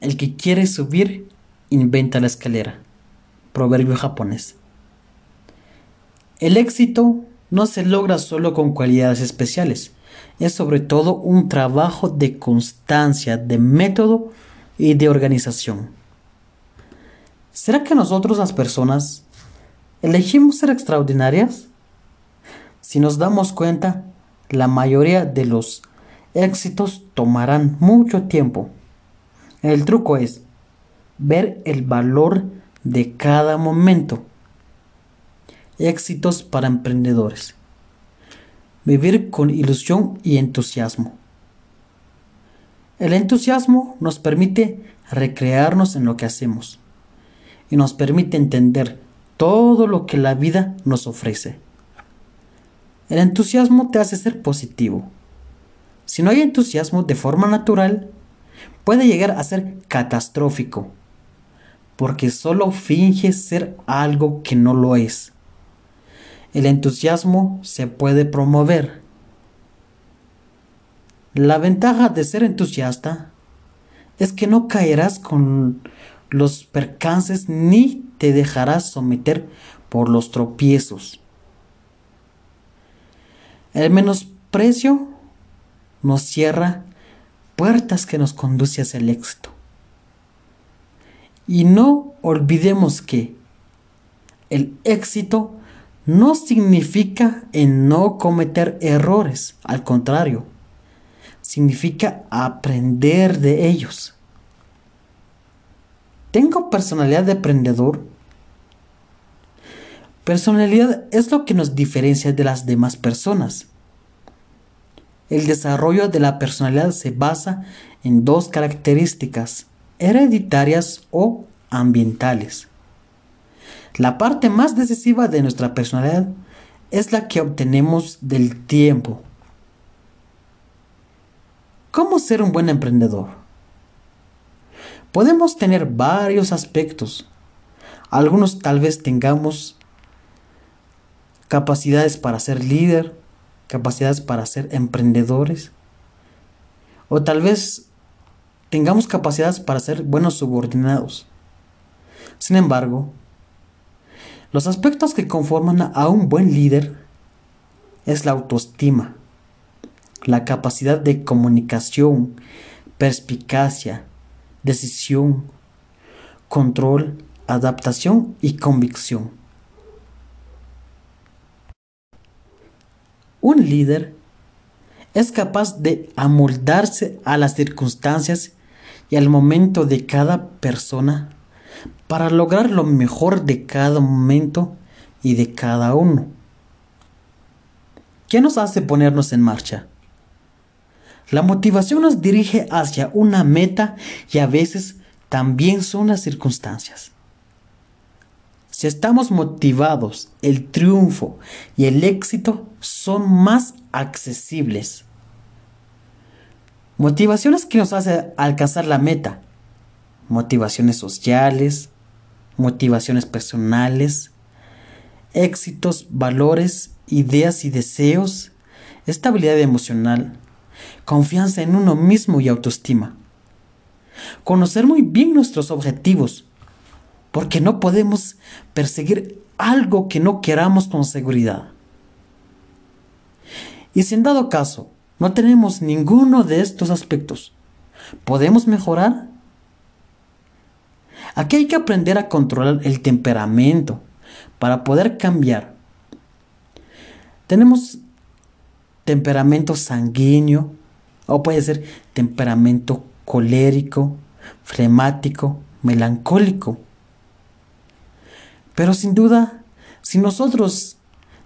El que quiere subir, inventa la escalera. Proverbio japonés. El éxito no se logra solo con cualidades especiales, es sobre todo un trabajo de constancia, de método y de organización. ¿Será que nosotros las personas elegimos ser extraordinarias? Si nos damos cuenta, la mayoría de los éxitos tomarán mucho tiempo. El truco es ver el valor de cada momento. Éxitos para emprendedores. Vivir con ilusión y entusiasmo. El entusiasmo nos permite recrearnos en lo que hacemos y nos permite entender todo lo que la vida nos ofrece. El entusiasmo te hace ser positivo. Si no hay entusiasmo de forma natural, puede llegar a ser catastrófico, porque solo finge ser algo que no lo es. El entusiasmo se puede promover. La ventaja de ser entusiasta es que no caerás con los percances ni te dejarás someter por los tropiezos. El menosprecio nos cierra puertas que nos conduce hacia el éxito. Y no olvidemos que el éxito no significa en no cometer errores, al contrario, significa aprender de ellos. ¿Tengo personalidad de emprendedor? Personalidad es lo que nos diferencia de las demás personas. El desarrollo de la personalidad se basa en dos características, hereditarias o ambientales. La parte más decisiva de nuestra personalidad es la que obtenemos del tiempo. ¿Cómo ser un buen emprendedor? Podemos tener varios aspectos. Algunos tal vez tengamos capacidades para ser líder, capacidades para ser emprendedores, o tal vez tengamos capacidades para ser buenos subordinados. Sin embargo, los aspectos que conforman a un buen líder es la autoestima, la capacidad de comunicación, perspicacia, decisión, control, adaptación y convicción. Un líder es capaz de amoldarse a las circunstancias y al momento de cada persona para lograr lo mejor de cada momento y de cada uno. ¿Qué nos hace ponernos en marcha? La motivación nos dirige hacia una meta y a veces también son las circunstancias. Si estamos motivados, el triunfo y el éxito son más accesibles. Motivaciones que nos hacen alcanzar la meta. Motivaciones sociales, motivaciones personales, éxitos, valores, ideas y deseos, estabilidad emocional, confianza en uno mismo y autoestima. Conocer muy bien nuestros objetivos, porque no podemos perseguir algo que no queramos con seguridad. Y si en dado caso no tenemos ninguno de estos aspectos, ¿podemos mejorar? Aquí hay que aprender a controlar el temperamento para poder cambiar. Tenemos temperamento sanguíneo, o puede ser temperamento colérico, flemático, melancólico. Pero sin duda, si nosotros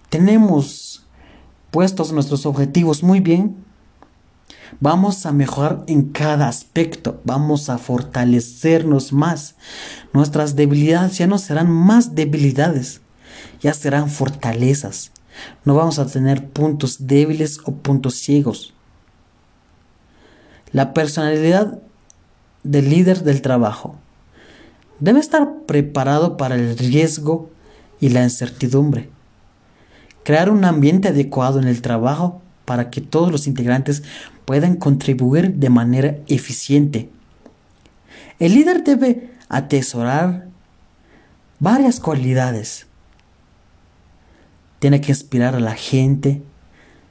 tenemos puestos nuestros objetivos muy bien, vamos a mejorar en cada aspecto, vamos a fortalecernos más. Nuestras debilidades ya no serán más debilidades, ya serán fortalezas. No vamos a tener puntos débiles o puntos ciegos. La personalidad del líder del trabajo debe estar preparado para el riesgo y la incertidumbre. Crear un ambiente adecuado en el trabajo para que todos los integrantes puedan contribuir de manera eficiente. El líder debe atesorar varias cualidades. Tiene que inspirar a la gente,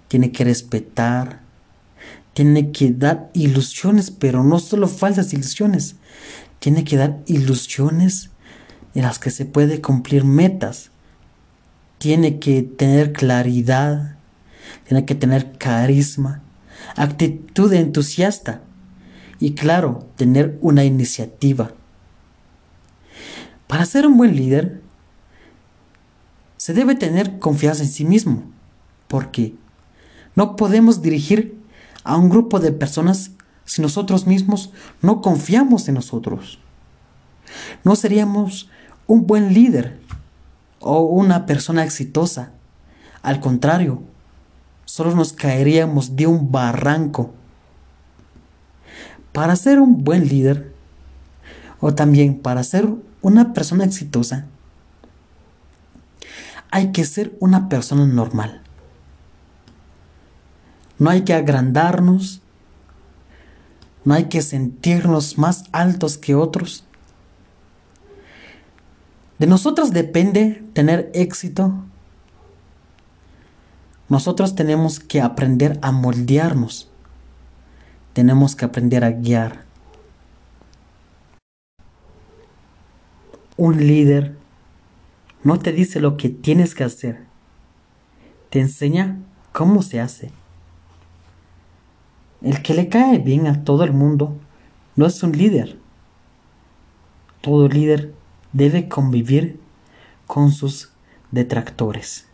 tiene que respetar, tiene que dar ilusiones, pero no solo falsas ilusiones, tiene que dar ilusiones en las que se puede cumplir metas. Tiene que tener claridad, tiene que tener carisma, actitud entusiasta y claro, tener una iniciativa. Para ser un buen líder, se debe tener confianza en sí mismo, porque no podemos dirigir a un grupo de personas si nosotros mismos no confiamos en nosotros. No seríamos un buen líder o una persona exitosa. Al contrario, solo nos caeríamos de un barranco. Para ser un buen líder, o también para ser una persona exitosa, hay que ser una persona normal. No hay que agrandarnos, no hay que sentirnos más altos que otros. De nosotros depende tener éxito. Nosotros tenemos que aprender a moldearnos. Tenemos que aprender a guiar. Un líder no te dice lo que tienes que hacer. Te enseña cómo se hace. El que le cae bien a todo el mundo no es un líder. Todo líder debe convivir con sus detractores.